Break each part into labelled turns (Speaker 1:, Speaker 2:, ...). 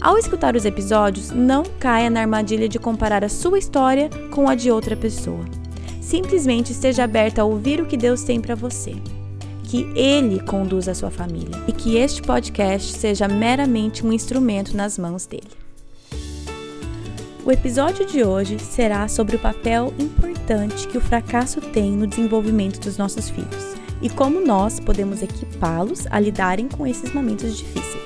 Speaker 1: Ao escutar os episódios, não caia na armadilha de comparar a sua história com a de outra pessoa. Simplesmente esteja aberta a ouvir o que Deus tem para você. Que Ele conduza a sua família e que este podcast seja meramente um instrumento nas mãos dele. O episódio de hoje será sobre o papel importante que o fracasso tem no desenvolvimento dos nossos filhos e como nós podemos equipá-los a lidarem com esses momentos difíceis.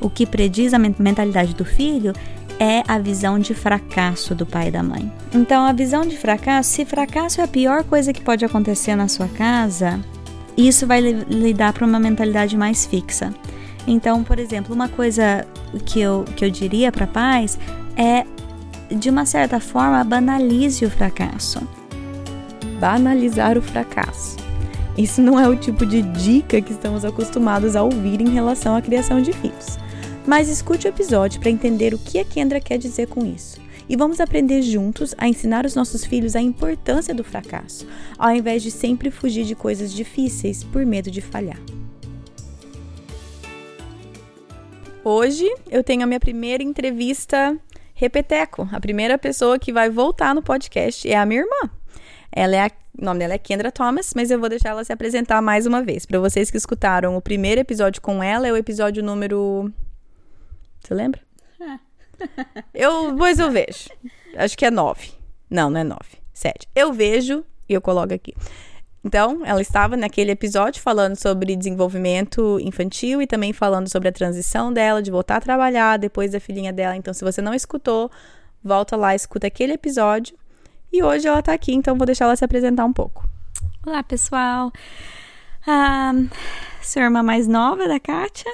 Speaker 1: O que prediz a mentalidade do filho é a visão de fracasso do pai e da mãe. Então, a visão de fracasso, se fracasso é a pior coisa que pode acontecer na sua casa, isso vai lhe dar para uma mentalidade mais fixa. Então, por exemplo, uma coisa que eu, que eu diria para pais é, de uma certa forma, banalize o fracasso. Banalizar o fracasso. Isso não é o tipo de dica que estamos acostumados a ouvir em relação à criação de filhos. Mas escute o episódio para entender o que a Kendra quer dizer com isso. E vamos aprender juntos a ensinar os nossos filhos a importância do fracasso, ao invés de sempre fugir de coisas difíceis por medo de falhar. Hoje eu tenho a minha primeira entrevista repeteco. A primeira pessoa que vai voltar no podcast é a minha irmã. Ela é a, o nome dela é Kendra Thomas, mas eu vou deixar ela se apresentar mais uma vez. Para vocês que escutaram o primeiro episódio com ela, é o episódio número você lembra? É. eu, pois eu vejo. Acho que é nove. Não, não é nove. Sete. Eu vejo e eu coloco aqui. Então, ela estava naquele episódio falando sobre desenvolvimento infantil e também falando sobre a transição dela, de voltar a trabalhar depois da filhinha dela. Então, se você não escutou, volta lá, escuta aquele episódio. E hoje ela está aqui, então vou deixar ela se apresentar um pouco.
Speaker 2: Olá, pessoal. Ah, sou a irmã mais nova da Kátia.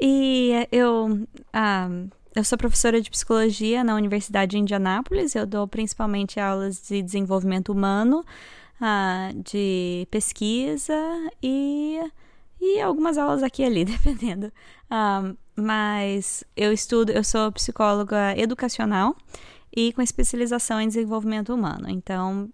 Speaker 2: E eu, ah, eu sou professora de psicologia na Universidade de Indianápolis. Eu dou principalmente aulas de desenvolvimento humano, ah, de pesquisa e, e algumas aulas aqui e ali, dependendo. Ah, mas eu estudo, eu sou psicóloga educacional e com especialização em desenvolvimento humano. Então,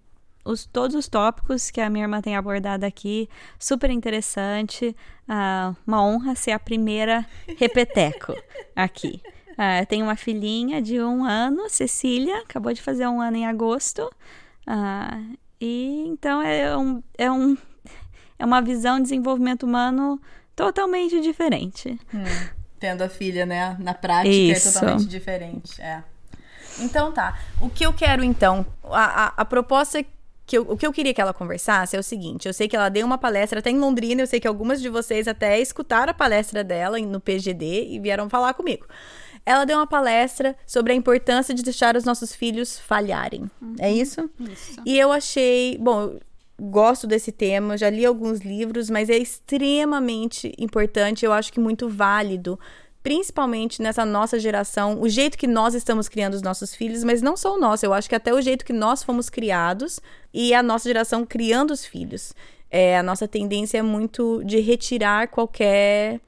Speaker 2: os, todos os tópicos que a minha irmã tem abordado aqui, super interessante. Uh, uma honra ser a primeira repeteco aqui. Uh, eu tenho uma filhinha de um ano, Cecília, acabou de fazer um ano em agosto. Uh, e então é, um, é, um, é uma visão de desenvolvimento humano totalmente diferente.
Speaker 1: Hum, tendo a filha, né? Na prática é Isso. é totalmente diferente. É. Então tá. O que eu quero então, a, a, a proposta que eu, o que eu queria que ela conversasse é o seguinte: eu sei que ela deu uma palestra até em Londrina, eu sei que algumas de vocês até escutaram a palestra dela no PGD e vieram falar comigo. Ela deu uma palestra sobre a importância de deixar os nossos filhos falharem. Uhum. É isso? Isso. E eu achei. Bom, gosto desse tema, já li alguns livros, mas é extremamente importante, eu acho que muito válido principalmente nessa nossa geração, o jeito que nós estamos criando os nossos filhos, mas não só o nosso, eu acho que até o jeito que nós fomos criados e a nossa geração criando os filhos. É, a nossa tendência é muito de retirar qualquer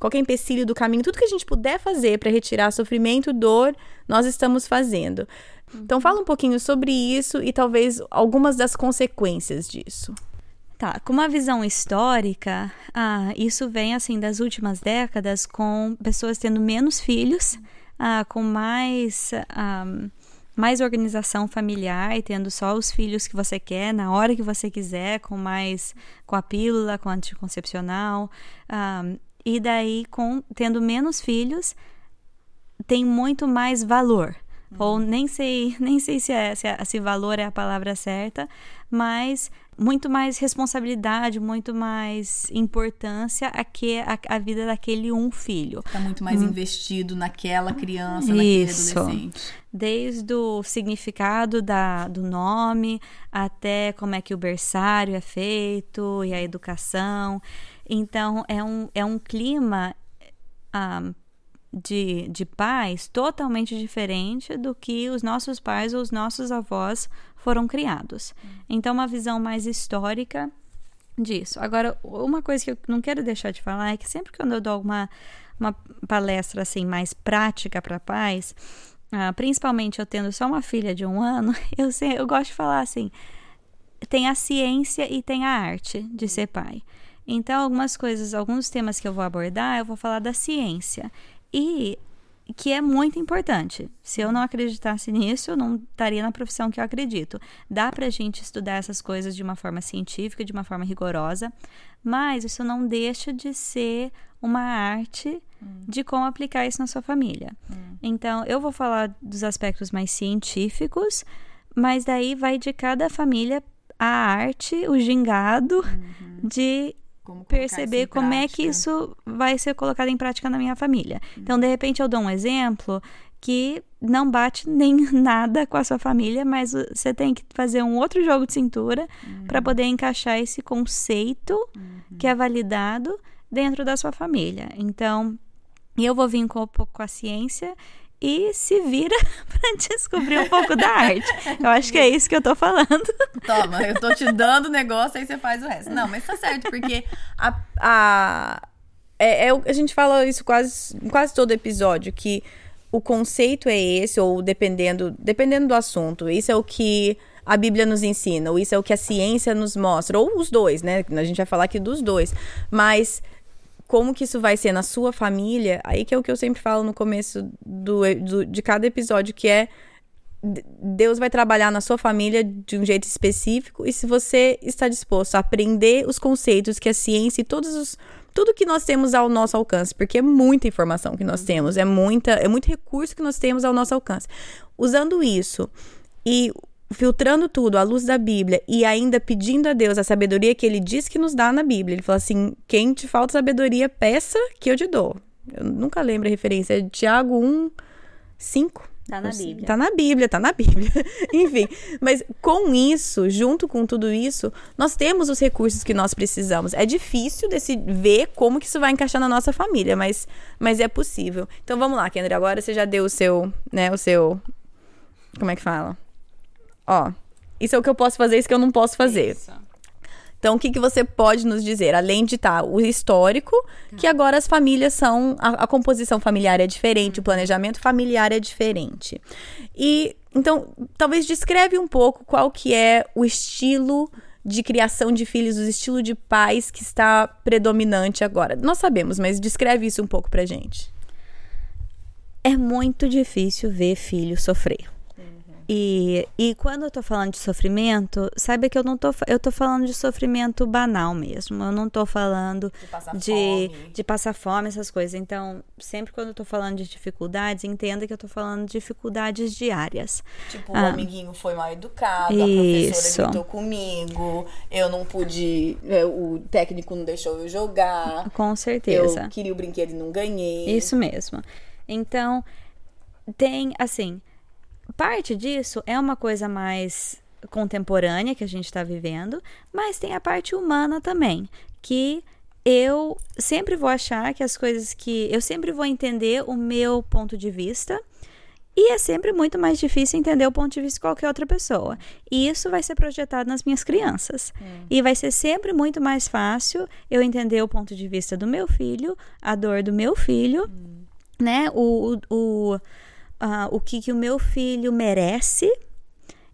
Speaker 1: qualquer empecilho do caminho, tudo que a gente puder fazer para retirar sofrimento, dor, nós estamos fazendo. Então fala um pouquinho sobre isso e talvez algumas das consequências disso.
Speaker 2: Tá, com uma visão histórica, ah, isso vem assim das últimas décadas com pessoas tendo menos filhos, ah, com mais, ah, mais organização familiar e tendo só os filhos que você quer na hora que você quiser, com mais com a pílula, com a anticoncepcional, ah, e daí com tendo menos filhos tem muito mais valor. Uhum. Ou nem sei, nem sei se, é, se, é, se valor é a palavra certa, mas muito mais responsabilidade, muito mais importância a que a, a vida daquele um filho.
Speaker 1: Está muito mais hum. investido naquela criança, naquele Isso. adolescente.
Speaker 2: Desde o significado da, do nome até como é que o berçário é feito e a educação. Então, é um, é um clima. Um, ah, de, de pais totalmente diferente do que os nossos pais ou os nossos avós foram criados. Então, uma visão mais histórica disso. Agora, uma coisa que eu não quero deixar de falar é que sempre que eu dou alguma uma palestra assim mais prática para pais, uh, principalmente eu tendo só uma filha de um ano, eu, sei, eu gosto de falar assim: tem a ciência e tem a arte de ser pai. Então, algumas coisas, alguns temas que eu vou abordar, eu vou falar da ciência. E que é muito importante. Se eu não acreditasse nisso, eu não estaria na profissão que eu acredito. Dá para a gente estudar essas coisas de uma forma científica, de uma forma rigorosa, mas isso não deixa de ser uma arte hum. de como aplicar isso na sua família. Hum. Então, eu vou falar dos aspectos mais científicos, mas daí vai de cada família a arte, o gingado uhum. de como perceber como é que isso vai ser colocado em prática na minha família. Uhum. Então, de repente, eu dou um exemplo que não bate nem nada com a sua família, mas você tem que fazer um outro jogo de cintura uhum. para poder encaixar esse conceito uhum. que é validado dentro da sua família. Então, eu vou vir com um pouco com a ciência e se vira para descobrir um pouco da arte. Eu acho que é isso que eu tô falando.
Speaker 1: Toma, eu tô te dando o negócio, aí você faz o resto. Não, mas tá certo, porque a, a, é, é, a gente fala isso quase, quase todo episódio, que o conceito é esse, ou dependendo, dependendo do assunto, isso é o que a Bíblia nos ensina, ou isso é o que a ciência nos mostra, ou os dois, né? A gente vai falar aqui dos dois. Mas como que isso vai ser na sua família, aí que é o que eu sempre falo no começo do, do, de cada episódio, que é Deus vai trabalhar na sua família de um jeito específico e se você está disposto a aprender os conceitos que a ciência e todos os tudo que nós temos ao nosso alcance, porque é muita informação que nós temos, é muita é muito recurso que nós temos ao nosso alcance. Usando isso e filtrando tudo à luz da Bíblia e ainda pedindo a Deus a sabedoria que ele diz que nos dá na Bíblia. Ele fala assim: quem te falta sabedoria, peça que eu te dou. Eu nunca lembro a referência, é Tiago 1, 5.
Speaker 2: Tá na Bíblia.
Speaker 1: Tá na Bíblia, tá na Bíblia. Enfim, mas com isso, junto com tudo isso, nós temos os recursos que nós precisamos. É difícil desse, ver como que isso vai encaixar na nossa família, mas, mas é possível. Então vamos lá, Kendra, agora você já deu o seu, né, o seu como é que fala? Ó, isso é o que eu posso fazer, isso que eu não posso fazer. Isso. Então, o que, que você pode nos dizer? Além de estar tá, o histórico, tá. que agora as famílias são. A, a composição familiar é diferente, uhum. o planejamento familiar é diferente. E então, talvez descreve um pouco qual que é o estilo de criação de filhos, o estilo de pais que está predominante agora. Nós sabemos, mas descreve isso um pouco pra gente.
Speaker 2: É muito difícil ver filho sofrer. E, e quando eu tô falando de sofrimento, saiba que eu não tô, eu tô falando de sofrimento banal mesmo. Eu não tô falando
Speaker 1: de passar,
Speaker 2: de,
Speaker 1: fome.
Speaker 2: de passar fome, essas coisas. Então, sempre quando eu tô falando de dificuldades, entenda que eu tô falando de dificuldades diárias.
Speaker 1: Tipo, ah, o amiguinho foi mal educado, isso. a professora gritou comigo, eu não pude, é, o técnico não deixou eu jogar.
Speaker 2: Com certeza.
Speaker 1: Eu queria o brinquedo e não ganhei.
Speaker 2: Isso mesmo. Então, tem, assim, parte disso é uma coisa mais contemporânea que a gente está vivendo, mas tem a parte humana também, que eu sempre vou achar que as coisas que. Eu sempre vou entender o meu ponto de vista. E é sempre muito mais difícil entender o ponto de vista de qualquer outra pessoa. E isso vai ser projetado nas minhas crianças. Hum. E vai ser sempre muito mais fácil eu entender o ponto de vista do meu filho, a dor do meu filho, hum. né? O, o, o uh, o que, que o meu filho merece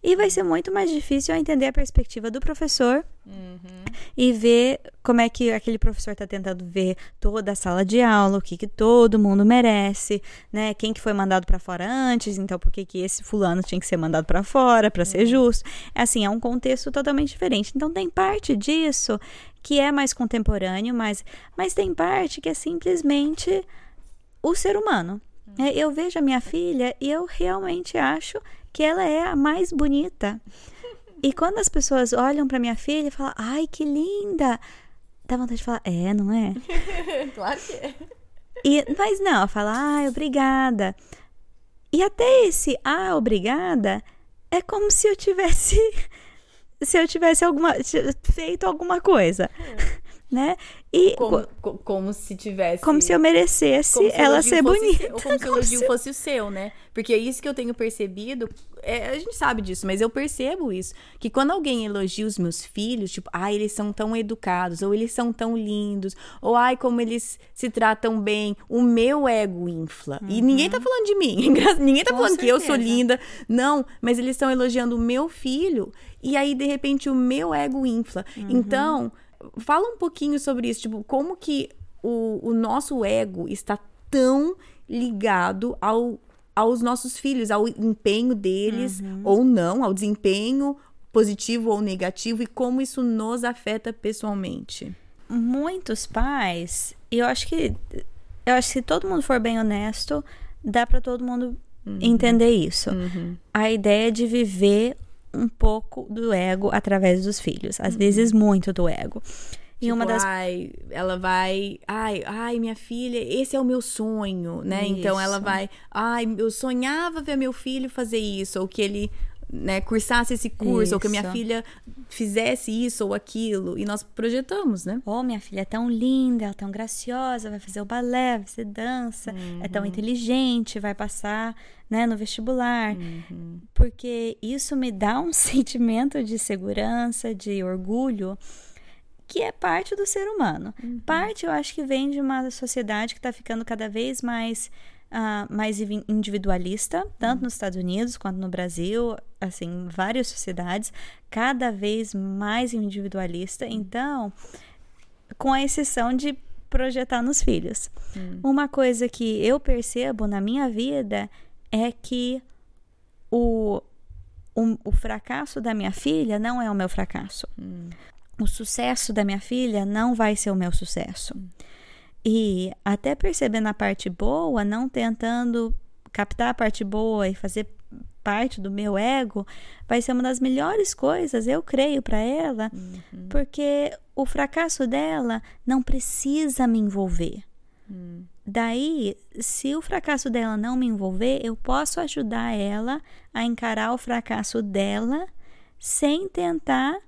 Speaker 2: e vai ser muito mais difícil eu entender a perspectiva do professor uhum. e ver como é que aquele professor está tentando ver toda a sala de aula, o que, que todo mundo merece, né? Quem que foi mandado para fora antes, então por que, que esse fulano tinha que ser mandado para fora para uhum. ser justo? É assim, é um contexto totalmente diferente. Então tem parte disso que é mais contemporâneo, mas, mas tem parte que é simplesmente o ser humano. É, eu vejo a minha filha e eu realmente acho que ela é a mais bonita. E quando as pessoas olham para minha filha e falam, ai, que linda, dá vontade de falar, é, não é?
Speaker 1: claro que é.
Speaker 2: E, mas não, fala, ai, obrigada. E até esse, ah, obrigada, é como se eu tivesse, se eu tivesse alguma, feito alguma coisa, é. né?
Speaker 1: E como, co como se tivesse.
Speaker 2: Como se eu merecesse se ela ser bonita.
Speaker 1: ou como se o elogio se... fosse o seu, né? Porque é isso que eu tenho percebido. É, a gente sabe disso, mas eu percebo isso. Que quando alguém elogia os meus filhos, tipo, ai, eles são tão educados, ou eles são tão lindos, ou ai, como eles se tratam bem, o meu ego infla. Uhum. E ninguém tá falando de mim. ninguém tá Com falando certeza. que eu sou linda. Não, mas eles estão elogiando o meu filho. E aí, de repente, o meu ego infla. Uhum. Então Fala um pouquinho sobre isso, tipo, como que o, o nosso ego está tão ligado ao, aos nossos filhos, ao empenho deles uhum. ou não, ao desempenho positivo ou negativo e como isso nos afeta pessoalmente.
Speaker 2: Muitos pais, eu acho que eu acho que se todo mundo for bem honesto, dá para todo mundo uhum. entender isso. Uhum. A ideia de viver um pouco do ego através dos filhos, às uhum. vezes muito do ego.
Speaker 1: E tipo, uma das. Ai, ela vai. Ai, ai, minha filha, esse é o meu sonho, né? Isso. Então ela vai. Ai, eu sonhava ver meu filho fazer isso, ou que ele né, cursasse esse curso, isso. ou que minha filha fizesse isso ou aquilo. E nós projetamos, né?
Speaker 2: Oh, minha filha é tão linda, ela é tão graciosa, vai fazer o balé, vai fazer dança, uhum. é tão uhum. inteligente, vai passar né, no vestibular. Uhum. Porque isso me dá um sentimento de segurança, de orgulho que é parte do ser humano. Uhum. Parte, eu acho que vem de uma sociedade que está ficando cada vez mais uh, mais individualista, tanto uhum. nos Estados Unidos quanto no Brasil, assim, várias sociedades, cada vez mais individualista. Uhum. Então, com a exceção de projetar nos filhos. Uhum. Uma coisa que eu percebo na minha vida é que o, o, o, fracasso da minha filha não é o meu fracasso. Hum. O sucesso da minha filha não vai ser o meu sucesso. Hum. E até percebendo a parte boa, não tentando captar a parte boa e fazer parte do meu ego, vai ser uma das melhores coisas, eu creio, para ela, uhum. porque o fracasso dela não precisa me envolver. Uhum. Daí, se o fracasso dela não me envolver, eu posso ajudar ela a encarar o fracasso dela sem tentar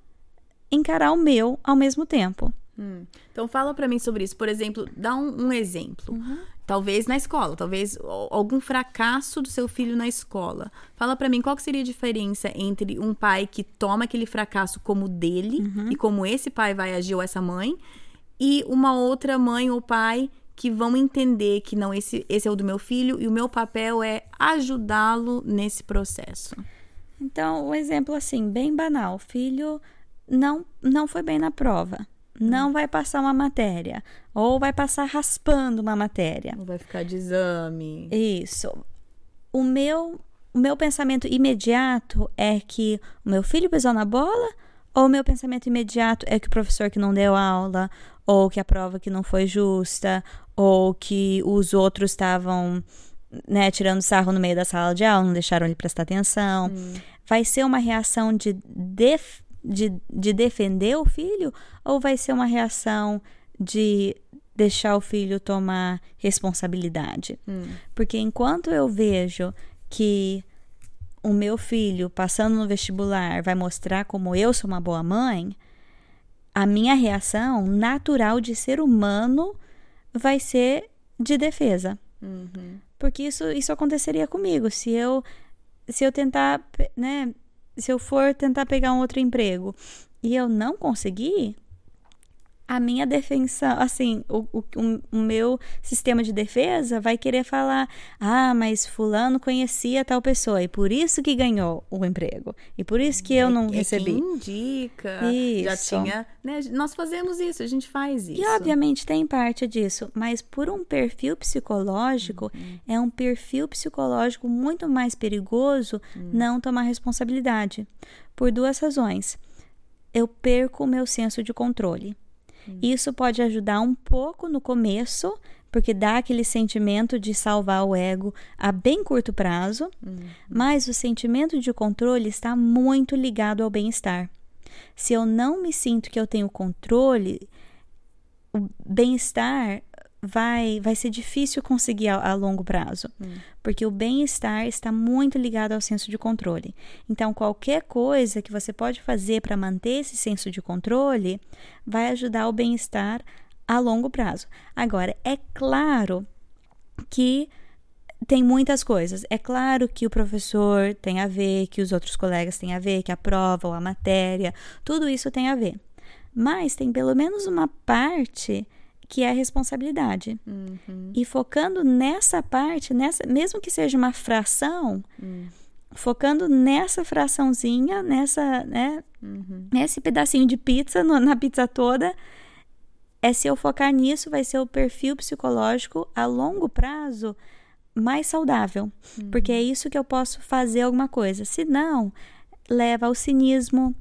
Speaker 2: encarar o meu ao mesmo tempo.
Speaker 1: Hum. Então fala para mim sobre isso. Por exemplo, dá um, um exemplo. Uhum. Talvez na escola, talvez algum fracasso do seu filho na escola. Fala para mim qual seria a diferença entre um pai que toma aquele fracasso como dele uhum. e como esse pai vai agir ou essa mãe e uma outra mãe ou pai que vão entender que não esse esse é o do meu filho e o meu papel é ajudá-lo nesse processo.
Speaker 2: Então, um exemplo assim, bem banal, filho não não foi bem na prova não vai passar uma matéria, ou vai passar raspando uma matéria.
Speaker 1: Ou vai ficar de exame.
Speaker 2: Isso. O meu, o meu pensamento imediato é que o meu filho pisou na bola, ou o meu pensamento imediato é que o professor que não deu aula, ou que a prova que não foi justa, ou que os outros estavam né, tirando sarro no meio da sala de aula, não deixaram ele prestar atenção. Hum. Vai ser uma reação de def de, de defender o filho ou vai ser uma reação de deixar o filho tomar responsabilidade? Hum. Porque enquanto eu vejo que o meu filho passando no vestibular vai mostrar como eu sou uma boa mãe, a minha reação natural de ser humano vai ser de defesa. Uhum. Porque isso, isso aconteceria comigo. Se eu, se eu tentar, né, se eu for tentar pegar um outro emprego e eu não conseguir, a minha defesa, assim, o, o, o, meu sistema de defesa vai querer falar: ah, mas Fulano conhecia tal pessoa e por isso que ganhou o emprego e por isso que eu não é, recebi. É
Speaker 1: indica, isso. já tinha. Né? Nós fazemos isso, a gente faz isso.
Speaker 2: E obviamente tem parte disso, mas por um perfil psicológico, uhum. é um perfil psicológico muito mais perigoso uhum. não tomar responsabilidade. Por duas razões. Eu perco o meu senso de controle. Hum. Isso pode ajudar um pouco no começo, porque dá aquele sentimento de salvar o ego a bem curto prazo, uhum. mas o sentimento de controle está muito ligado ao bem-estar. Se eu não me sinto que eu tenho controle, o bem-estar vai, vai ser difícil conseguir a, a longo prazo, hum. porque o bem-estar está muito ligado ao senso de controle. Então, qualquer coisa que você pode fazer para manter esse senso de controle vai ajudar o bem-estar a longo prazo. Agora, é claro que tem muitas coisas. É claro que o professor tem a ver, que os outros colegas têm a ver, que a prova ou a matéria, tudo isso tem a ver. Mas tem pelo menos uma parte que é a responsabilidade.
Speaker 1: Uhum.
Speaker 2: E focando nessa parte, nessa, mesmo que seja uma fração,
Speaker 1: Hum.
Speaker 2: focando nessa fraçãozinha, nessa, né,
Speaker 1: Uhum.
Speaker 2: nesse pedacinho de pizza, no- na pizza toda, é se eu focar nisso, vai ser o perfil psicológico a longo prazo mais saudável. Porque é isso que eu posso fazer alguma coisa. Se não, leva ao cinismo,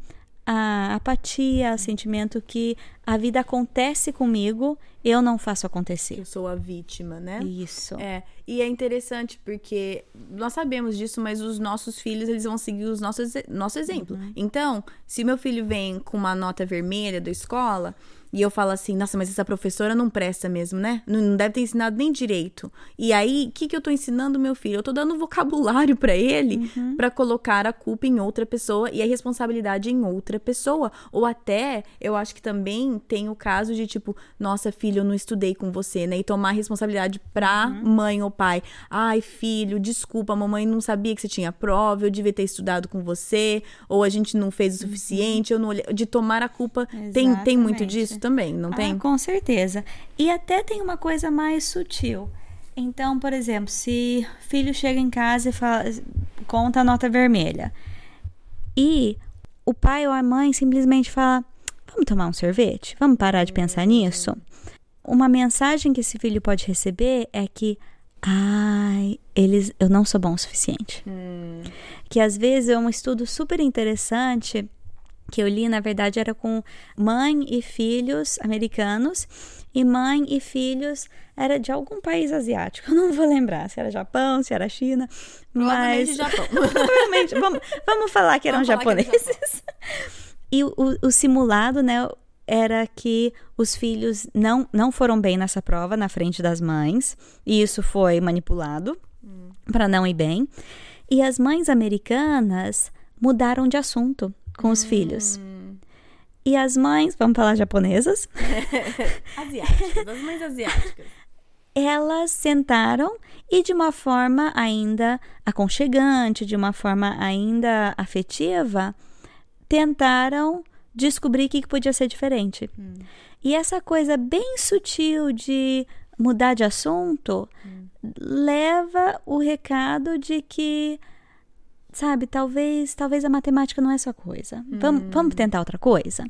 Speaker 2: à apatia, ao sentimento que a vida acontece comigo, eu não faço acontecer.
Speaker 1: Eu sou a vítima, né?
Speaker 2: Isso.
Speaker 1: É, e é interessante porque nós sabemos disso, mas os nossos filhos, eles vão seguir os nossos, nosso exemplo. Então, se meu filho vem com uma nota vermelha da escola e eu falo assim, nossa, mas essa professora não presta mesmo, né? Não, não deve ter ensinado nem direito. E aí, o que, que eu tô ensinando meu filho? Eu tô dando vocabulário pra ele pra colocar a culpa em outra pessoa e a responsabilidade em outra pessoa. Ou até, eu acho que também tem o caso de tipo, nossa, filho, eu não estudei com você, né? E tomar responsabilidade pra mãe ou pai. Ai, filho, desculpa, a mamãe não sabia que você tinha prova, eu devia ter estudado com você, ou a gente não fez o suficiente, eu não olhei. De tomar a culpa. Tem, tem muito disso também, não
Speaker 2: Ah,
Speaker 1: tem?
Speaker 2: com certeza. E até tem uma coisa mais sutil. Então, por exemplo, se filho chega em casa e fala, conta a nota vermelha. E o pai ou a mãe simplesmente fala: Vamos tomar um sorvete? Vamos parar de pensar nisso? Uma mensagem que esse filho pode receber é que, ai, eles, eu não sou bom o suficiente. Que às vezes é um estudo super interessante que eu li, na verdade, era com mãe e filhos americanos e mãe e filhos era de algum país asiático. Eu não vou lembrar se era Japão, se era China, mas
Speaker 1: Japão.
Speaker 2: provavelmente vamos, vamos falar que eram
Speaker 1: Vamos falar que
Speaker 2: japoneses. e o, o simulado, né, era que os filhos não não foram bem nessa prova na frente das mães e isso foi manipulado para não ir bem. E as mães americanas mudaram de assunto com os filhos. E as mães, vamos falar japonesas,
Speaker 1: Asiáticas, das mães asiáticas.
Speaker 2: elas sentaram e de uma forma ainda aconchegante, de uma forma ainda afetiva, tentaram descobrir o que que podia ser diferente. E essa coisa bem sutil de mudar de assunto leva o recado de que sabe, talvez, talvez a matemática não é sua coisa. Vamos, vamos tentar outra coisa.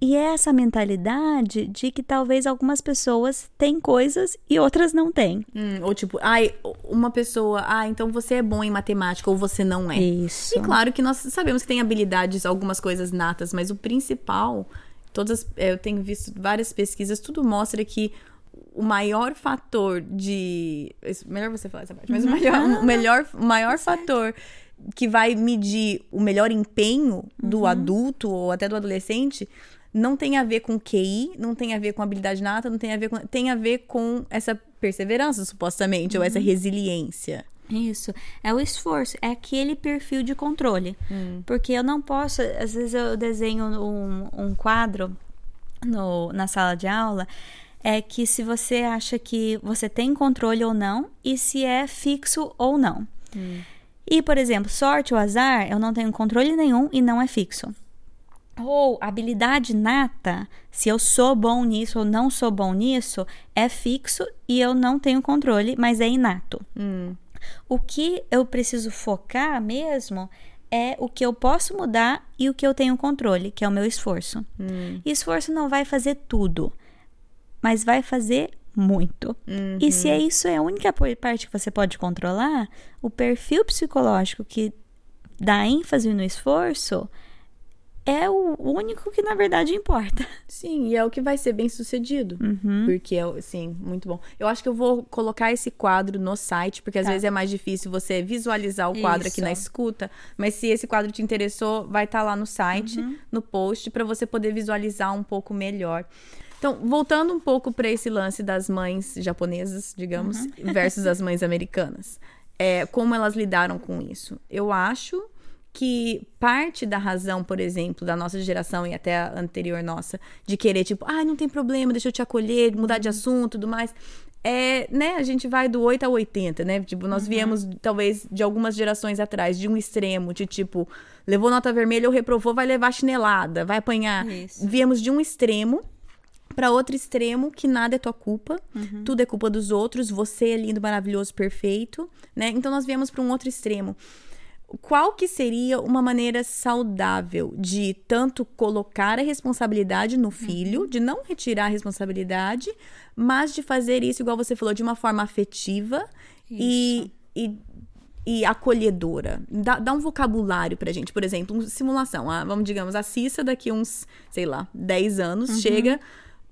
Speaker 2: E é essa mentalidade de que talvez algumas pessoas têm coisas e outras não têm.
Speaker 1: Hum, ou tipo, ai, uma pessoa, ah, então você é bom em matemática ou você não é.
Speaker 2: Isso.
Speaker 1: E claro que nós sabemos que tem habilidades, algumas coisas natas, mas o principal, todas, é, eu tenho visto várias pesquisas, tudo mostra que o maior fator de. isso, Melhor você falar essa parte, mas o melhor, o melhor, o maior fator que vai medir o melhor empenho do adulto ou até do adolescente não tem a ver com QI, não tem a ver com habilidade nata, não tem a ver com. Tem a ver com essa perseverança, supostamente, ou essa resiliência.
Speaker 2: Isso. É o esforço, é aquele perfil de controle. Porque eu não posso, às vezes eu desenho um, um quadro no, na sala de aula, é que se você acha que você tem controle ou não, e se é fixo ou não. E, por exemplo, sorte ou azar, eu não tenho controle nenhum e não é fixo. Ou habilidade nata, se eu sou bom nisso ou não sou bom nisso, é fixo e eu não tenho controle, mas é inato. O que eu preciso focar mesmo é o que eu posso mudar e o que eu tenho controle, que é o meu esforço. E esforço não vai fazer tudo, mas vai fazer muito. E se é isso é a única parte que você pode controlar, o perfil psicológico que dá ênfase no esforço é o único que na verdade importa.
Speaker 1: Sim, e é o que vai ser bem sucedido.
Speaker 2: Uhum.
Speaker 1: Porque, é, sim, muito bom. Eu acho que eu vou colocar esse quadro no site, porque às
Speaker 2: Tá.
Speaker 1: vezes é mais difícil você visualizar o quadro aqui
Speaker 2: Isso.
Speaker 1: na escuta. Mas se esse quadro te interessou, vai estar lá no site,
Speaker 2: Uhum.
Speaker 1: no post, para você poder visualizar um pouco melhor. Então, voltando um pouco para esse lance das mães japonesas, digamos,
Speaker 2: Uhum.
Speaker 1: versus as mães americanas. É, como elas lidaram com isso? Eu acho que parte da razão, por exemplo, da nossa geração e até a anterior nossa, de querer, tipo, ah, não tem problema, deixa eu te acolher, mudar de assunto tudo mais. É, né, a gente vai do 8 ao 80, né? Tipo, nós viemos, talvez, de algumas gerações atrás, de um extremo, de tipo, levou nota vermelha ou reprovou, vai levar chinelada, vai apanhar.
Speaker 2: Isso.
Speaker 1: Viemos de um extremo para outro extremo que nada é tua culpa, tudo é culpa dos outros, você é lindo, maravilhoso, perfeito, né? Então nós viemos para um outro extremo. Qual que seria uma maneira saudável de tanto colocar a responsabilidade no filho, de não retirar a responsabilidade, mas de fazer isso, igual você falou, de uma forma afetiva e, e, e acolhedora? Dá, dá um vocabulário pra gente. Por exemplo, uma simulação. Ah, vamos, digamos, a Cissa daqui uns, sei lá, 10 anos, chega,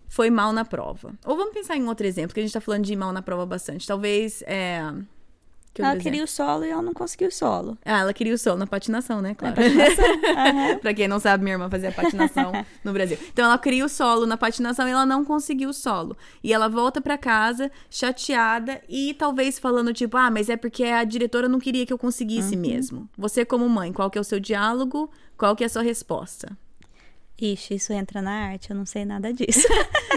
Speaker 1: foi mal na prova. Ou vamos pensar em outro exemplo, que a gente tá falando de mal na prova bastante. Talvez, é... que
Speaker 2: Ela queria o solo e ela não conseguiu o solo.
Speaker 1: ah, ela queria o sol na patinação, né? Claro.
Speaker 2: Aham.
Speaker 1: pra quem não sabe, minha irmã fazia patinação no Brasil. Então ela queria o solo na patinação e ela não conseguiu o solo. E ela volta pra casa chateada e talvez falando tipo, ah, mas é porque a diretora não queria que eu conseguisse mesmo. Você como mãe, qual que é o seu diálogo? Qual que é a sua resposta?
Speaker 2: Ixi, isso entra na arte, eu não sei nada disso.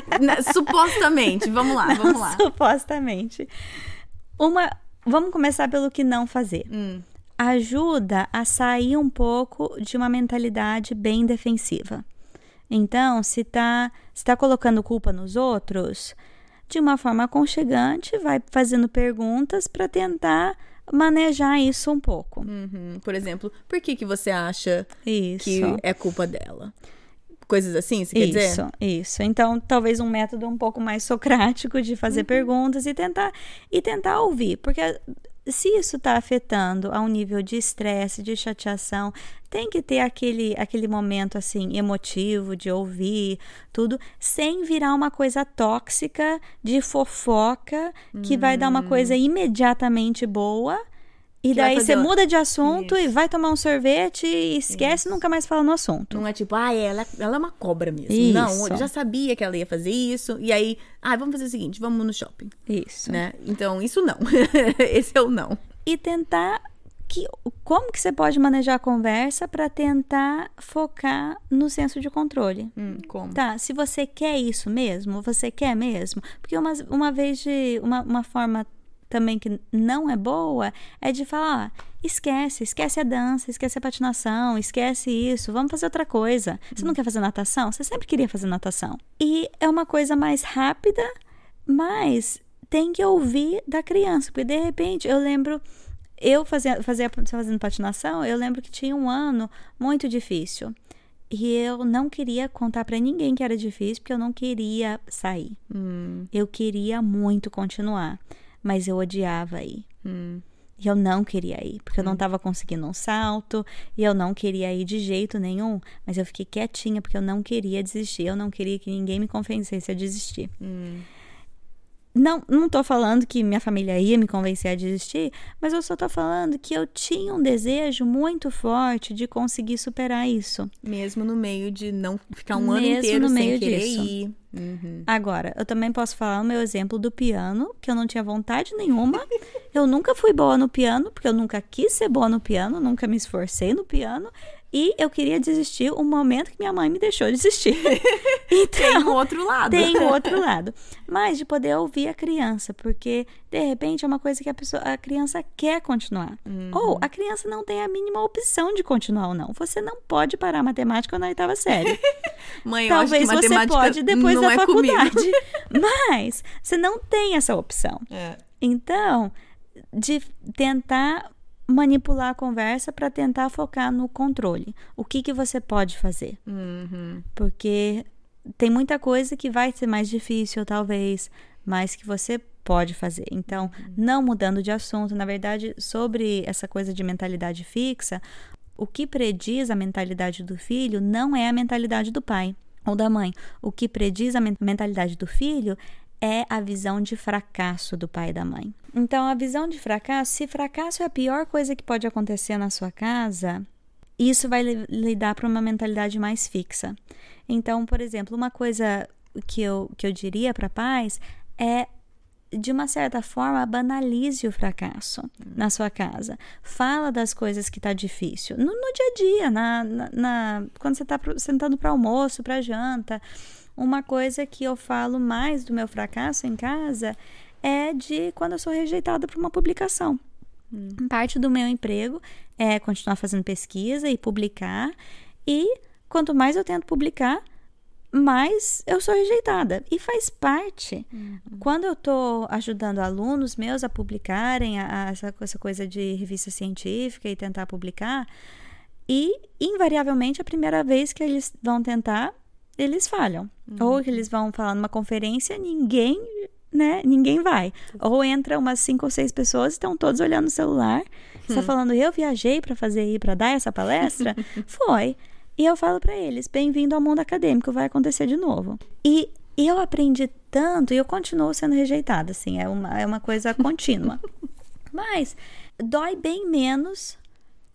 Speaker 1: Supostamente, vamos lá, vamos lá.
Speaker 2: Supostamente. Uma. Vamos começar pelo que não fazer.
Speaker 1: Hum,
Speaker 2: Ajuda a sair um pouco de uma mentalidade bem defensiva. Então, se tá, se tá colocando culpa nos outros, de uma forma aconchegante, vai fazendo perguntas para tentar manejar isso um pouco.
Speaker 1: uhum. Por exemplo, por que que você acha
Speaker 2: Isso.
Speaker 1: que é culpa dela? Coisas assim, você quer dizer?
Speaker 2: Isso, isso. Então, talvez um método um pouco mais socrático de
Speaker 1: Uhum.
Speaker 2: fazer perguntas e tentar e tentar ouvir, porque se isso está afetando a um nível de estresse, de chateação, tem que ter aquele aquele momento assim emotivo de ouvir tudo, sem virar uma coisa tóxica de fofoca que vai dar uma coisa imediatamente boa. E daí você muda de assunto e
Speaker 1: Isso.
Speaker 2: vai tomar um sorvete e esquece e nunca mais fala no assunto.
Speaker 1: Não é tipo, ah, ela, ela é uma cobra mesmo.
Speaker 2: Isso.
Speaker 1: Não, eu já sabia que ela ia fazer isso. E aí, ah, vamos fazer o seguinte, vamos no shopping,
Speaker 2: Isso.
Speaker 1: né? Então, isso não. Esse é o não.
Speaker 2: E tentar que como que você pode manejar a conversa para tentar focar no senso de controle.
Speaker 1: Hum, como?
Speaker 2: Tá, se você quer isso mesmo, você quer mesmo, porque uma, uma vez de uma, uma forma também que não é boa é de falar, ó, esquece, esquece a dança, esquece a patinação, esquece isso, vamos fazer outra coisa. Você não quer fazer natação? Você sempre queria fazer natação. E é uma coisa mais rápida, mas tem que ouvir da criança, porque de repente eu lembro eu fazia, fazia fazendo patinação, eu lembro que tinha um ano muito difícil. E eu não queria contar pra ninguém que era difícil, porque eu não queria sair.
Speaker 1: Hum,
Speaker 2: Eu queria muito continuar, mas eu odiava ir.
Speaker 1: hum,
Speaker 2: E eu não queria ir, porque eu não estava conseguindo um salto, e eu não queria ir de jeito nenhum, mas eu fiquei quietinha porque eu não queria desistir, eu não queria que ninguém me convencesse a desistir.
Speaker 1: hum.
Speaker 2: Não, não tô falando que minha família ia me convencer a desistir, mas eu só tô falando que eu tinha um desejo muito forte de conseguir superar isso.
Speaker 1: Mesmo no meio de não ficar um ano
Speaker 2: Mesmo
Speaker 1: inteiro
Speaker 2: no
Speaker 1: sem
Speaker 2: meio
Speaker 1: querer
Speaker 2: disso.
Speaker 1: ir. Uhum.
Speaker 2: Agora, eu também posso falar o meu exemplo do piano, que eu não tinha vontade nenhuma. eu nunca fui boa no piano, porque eu nunca quis ser boa no piano, nunca me esforcei no piano. E eu queria desistir o momento que minha mãe me deixou desistir.
Speaker 1: Tem
Speaker 2: então,
Speaker 1: o outro lado.
Speaker 2: tem o outro lado. Mas de poder ouvir a criança, porque de repente é uma coisa que a, pessoa, a criança quer continuar.
Speaker 1: Uhum.
Speaker 2: Ou a criança não tem a mínima opção de continuar ou não. Você não pode parar a matemática na oitava série.
Speaker 1: Mãe, eu
Speaker 2: Talvez
Speaker 1: acho que
Speaker 2: você pode depois da
Speaker 1: é
Speaker 2: faculdade.
Speaker 1: Comigo.
Speaker 2: Mas você não tem essa opção.
Speaker 1: É.
Speaker 2: Então, de tentar manipular a conversa para tentar focar no controle. O que, que você pode fazer?
Speaker 1: Uhum.
Speaker 2: Porque tem muita coisa que vai ser mais difícil, talvez, mas que você pode fazer. Então, não mudando de assunto, na verdade, sobre essa coisa de mentalidade fixa, o que prediz a mentalidade do filho não é a mentalidade do pai ou da mãe. O que prediz a men- mentalidade do filho é a visão de fracasso do pai e da mãe. Então, a visão de fracasso, se fracasso é a pior coisa que pode acontecer na sua casa, isso vai lhe dar para uma mentalidade mais fixa. Então, por exemplo, uma coisa que eu, que eu diria para pais é de uma certa forma, banalize o fracasso na sua casa. Fala das coisas que tá difícil. No, no dia a dia, na, na, na quando você tá pro, sentando para almoço, para janta. Uma coisa que eu falo mais do meu fracasso em casa é de quando eu sou rejeitada por uma publicação. Hum. Parte do meu emprego é continuar fazendo pesquisa e publicar. E quanto mais eu tento publicar, mais eu sou rejeitada. E faz parte. Uhum. Quando eu estou ajudando alunos meus a publicarem a, a essa, essa coisa de revista científica e tentar publicar, e invariavelmente a primeira vez que eles vão tentar, eles falham. Uhum. Ou que eles vão falar numa conferência, ninguém, né? Ninguém vai. Ou entra umas cinco ou seis pessoas, estão todos olhando o celular. Está hum. falando, eu viajei para fazer ir para dar essa palestra? Foi. E eu falo para eles: bem-vindo ao mundo acadêmico, vai acontecer de novo. E eu aprendi tanto e eu continuo sendo rejeitada, assim, é uma, é uma coisa contínua. Mas dói bem menos.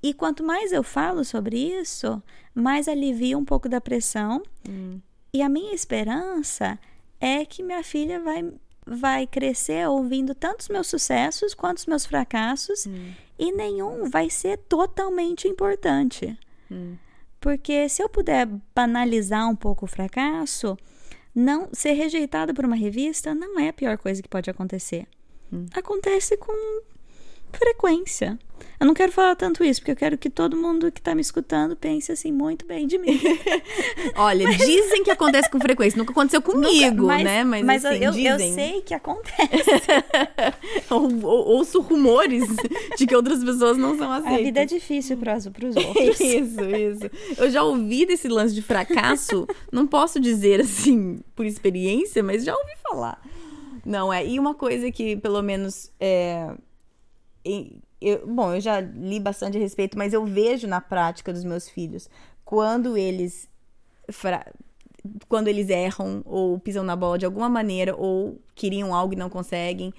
Speaker 2: E quanto mais eu falo sobre isso, mais alivia um pouco da pressão. Hum. E a minha esperança é que minha filha vai, vai crescer ouvindo tanto os meus sucessos quanto os meus fracassos. Hum. E nenhum vai ser totalmente importante. Hum. Porque se eu puder banalizar um pouco o fracasso, não ser rejeitado por uma revista não é a pior coisa que pode acontecer. Hum. Acontece com frequência. Eu não quero falar tanto isso, porque eu quero que todo mundo que está me escutando pense assim muito bem de mim.
Speaker 1: Olha, mas... dizem que acontece com frequência. Nunca aconteceu comigo, Nunca, mas, né?
Speaker 2: Mas, mas assim, eu, eu, sei que acontece.
Speaker 1: ou, ou, ouço rumores de que outras pessoas não são aceitas.
Speaker 2: A vida é difícil para os outros.
Speaker 1: isso, isso. Eu já ouvi desse lance de fracasso. não posso dizer assim por experiência, mas já ouvi falar. Não, é. E uma coisa que, pelo menos, é, eu, bom, eu já li bastante a respeito, mas eu vejo na prática dos meus filhos quando eles quando eles erram ou pisam na bola de alguma maneira ou queriam algo e não conseguem,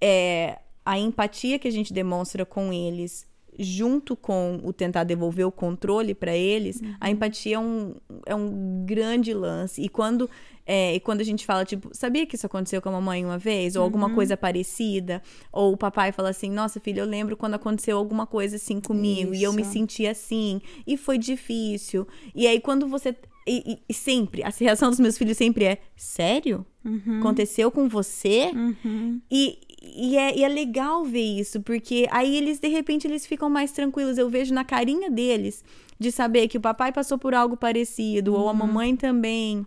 Speaker 1: é a empatia que a gente demonstra com eles junto com o tentar devolver o controle para eles, uhum. a empatia é um, é um grande lance. E quando, é, e quando a gente fala, tipo, sabia que isso aconteceu com a mamãe uma vez? Ou uhum. alguma coisa parecida? Ou o papai fala assim, nossa, filho, eu lembro quando aconteceu alguma coisa assim comigo isso. e eu me senti assim e foi difícil. E aí, quando você. E, e, sempre, a reação dos meus filhos sempre é: sério? Uhum. Aconteceu com você? Uhum. E, e é, e é legal ver isso, porque aí eles, de repente, eles ficam mais tranquilos. Eu vejo na carinha deles de saber que o papai passou por algo parecido, uhum. ou a uhum. mamãe também.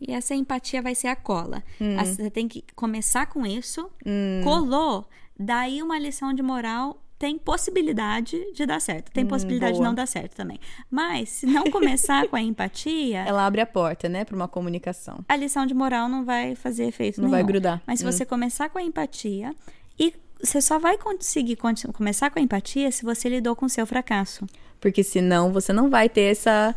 Speaker 2: E essa empatia vai ser a cola. Hum. Você tem que começar com isso. Hum. Colou, daí uma lição de moral tem possibilidade de dar certo. Tem hum, possibilidade boa. de não dar certo também. Mas, se não começar com a empatia.
Speaker 1: Ela abre a porta, né, para uma comunicação.
Speaker 2: A lição de moral não vai fazer efeito
Speaker 1: Não
Speaker 2: nenhum.
Speaker 1: vai grudar.
Speaker 2: Mas se hum. você começar com a empatia. E você só vai conseguir começar com a empatia se você lidou com o seu fracasso.
Speaker 1: Porque senão você não vai ter essa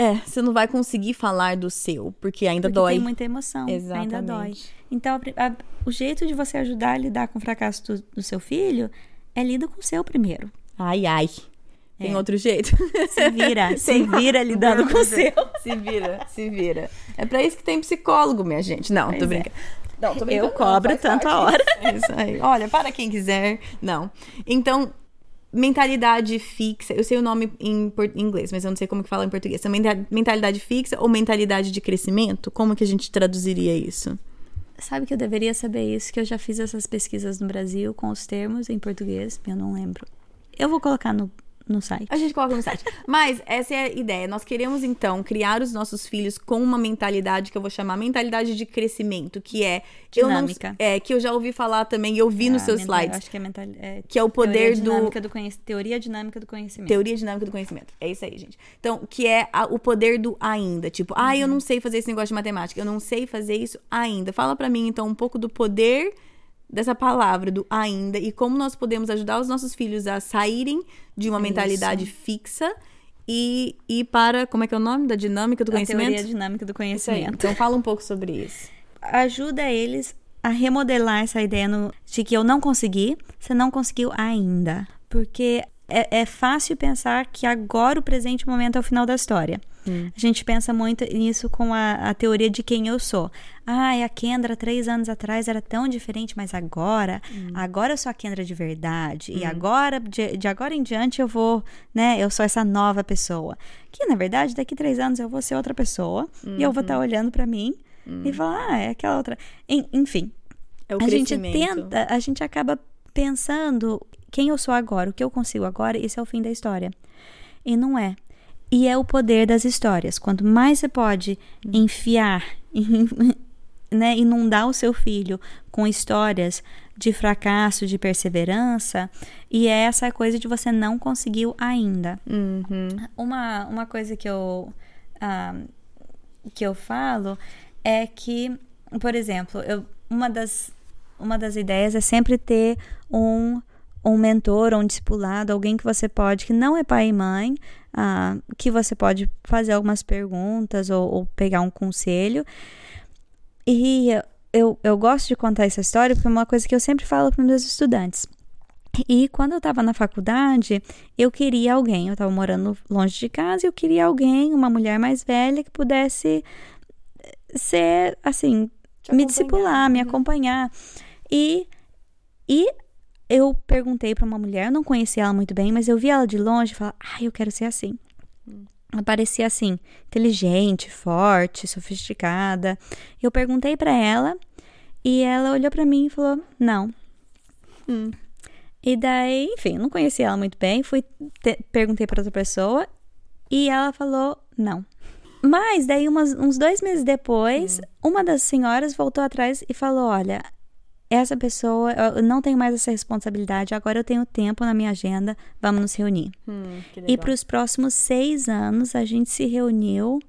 Speaker 1: é, você não vai conseguir falar do seu, porque ainda
Speaker 2: porque
Speaker 1: dói.
Speaker 2: Tem muita emoção, Exatamente. ainda dói. Então, a, a, o jeito de você ajudar a lidar com o fracasso do, do seu filho é lida com o seu primeiro.
Speaker 1: Ai, ai. Tem é. outro jeito?
Speaker 2: Se vira, se vira lidando com o seu.
Speaker 1: Se vira, se vira. É para isso que tem psicólogo, minha gente. Não, pois tô é. brincando. É. Não, tô
Speaker 2: brincando. Eu cobro tanto a hora.
Speaker 1: Isso aí. Olha, para quem quiser. Não. Então, mentalidade fixa. Eu sei o nome em, inglês, mas eu não sei como que fala em português. Então, mentalidade fixa ou mentalidade de crescimento? Como que a gente traduziria isso?
Speaker 2: Sabe que eu deveria saber isso, que eu já fiz essas pesquisas no Brasil com os termos em português, eu não lembro. Eu vou colocar no no site.
Speaker 1: A gente coloca no site. Mas essa é a ideia. Nós queremos, então, criar os nossos filhos com uma mentalidade que eu vou chamar mentalidade de crescimento, que é.
Speaker 2: Dinâmica.
Speaker 1: Não, é, que eu já ouvi falar também, eu vi é, nos seus mental, slides.
Speaker 2: Acho que é, mental, é,
Speaker 1: que é o poder
Speaker 2: dinâmica
Speaker 1: do.
Speaker 2: do teoria dinâmica do conhecimento.
Speaker 1: Teoria dinâmica do conhecimento. É isso aí, gente. Então, que é a, o poder do ainda. Tipo, uhum. ah, eu não sei fazer esse negócio de matemática, eu não sei fazer isso ainda. Fala para mim, então, um pouco do poder dessa palavra do ainda e como nós podemos ajudar os nossos filhos a saírem de uma Isso. mentalidade fixa e ir para, como é que é o nome? Da dinâmica do a conhecimento?
Speaker 2: Teoria dinâmica do conhecimento.
Speaker 1: Então fala um pouco sobre isso.
Speaker 2: Ajuda eles a remodelar essa ideia no, de que eu não consegui, você não conseguiu ainda. Porque é, é fácil pensar que agora o presente momento é o final da história. Hum. A gente pensa muito nisso com a, a, teoria de quem eu sou. Ah, a Kendra três anos atrás era tão diferente, mas agora, hum. agora eu sou a Kendra de verdade. Hum. E agora, de, de, agora em diante, eu vou, né? Eu sou essa nova pessoa. Que na verdade, daqui três anos eu vou ser outra pessoa e eu vou estar tá uhum. olhando para mim e falar, ah, é aquela outra. Enfim,
Speaker 1: é
Speaker 2: a gente tenta, a gente acaba pensando quem eu sou agora, o que eu consigo agora, esse é o fim da história. E não é. E é o poder das histórias. Quanto mais você pode enfiar, né, inundar o seu filho com histórias de fracasso, de perseverança, e é essa coisa de você não conseguiu ainda.
Speaker 1: Uhum.
Speaker 2: Uma, uma coisa que eu, uh, que eu falo é que, por exemplo, eu, uma, das, uma das ideias é sempre ter um um mentor, um discipulado, alguém que você pode, que não é pai e mãe, ah, que você pode fazer algumas perguntas ou, ou pegar um conselho. E eu, eu gosto de contar essa história porque é uma coisa que eu sempre falo para meus estudantes. E quando eu estava na faculdade, eu queria alguém, eu estava morando longe de casa, e eu queria alguém, uma mulher mais velha que pudesse ser, assim, me discipular, me uhum. acompanhar. E, e eu perguntei para uma mulher, eu não conhecia ela muito bem, mas eu vi ela de longe e falei, ah, eu quero ser assim. Hum. Ela parecia assim, inteligente, forte, sofisticada. Eu perguntei para ela e ela olhou para mim e falou: "Não".
Speaker 1: Hum.
Speaker 2: E daí, enfim, não conhecia ela muito bem, fui te, perguntei para outra pessoa e ela falou: "Não". Mas daí umas, uns dois meses depois, hum. uma das senhoras voltou atrás e falou: "Olha, essa pessoa, eu não tenho mais essa responsabilidade, agora eu tenho tempo na minha agenda, vamos nos reunir.
Speaker 1: Hum,
Speaker 2: e para os próximos seis anos, a gente se reuniu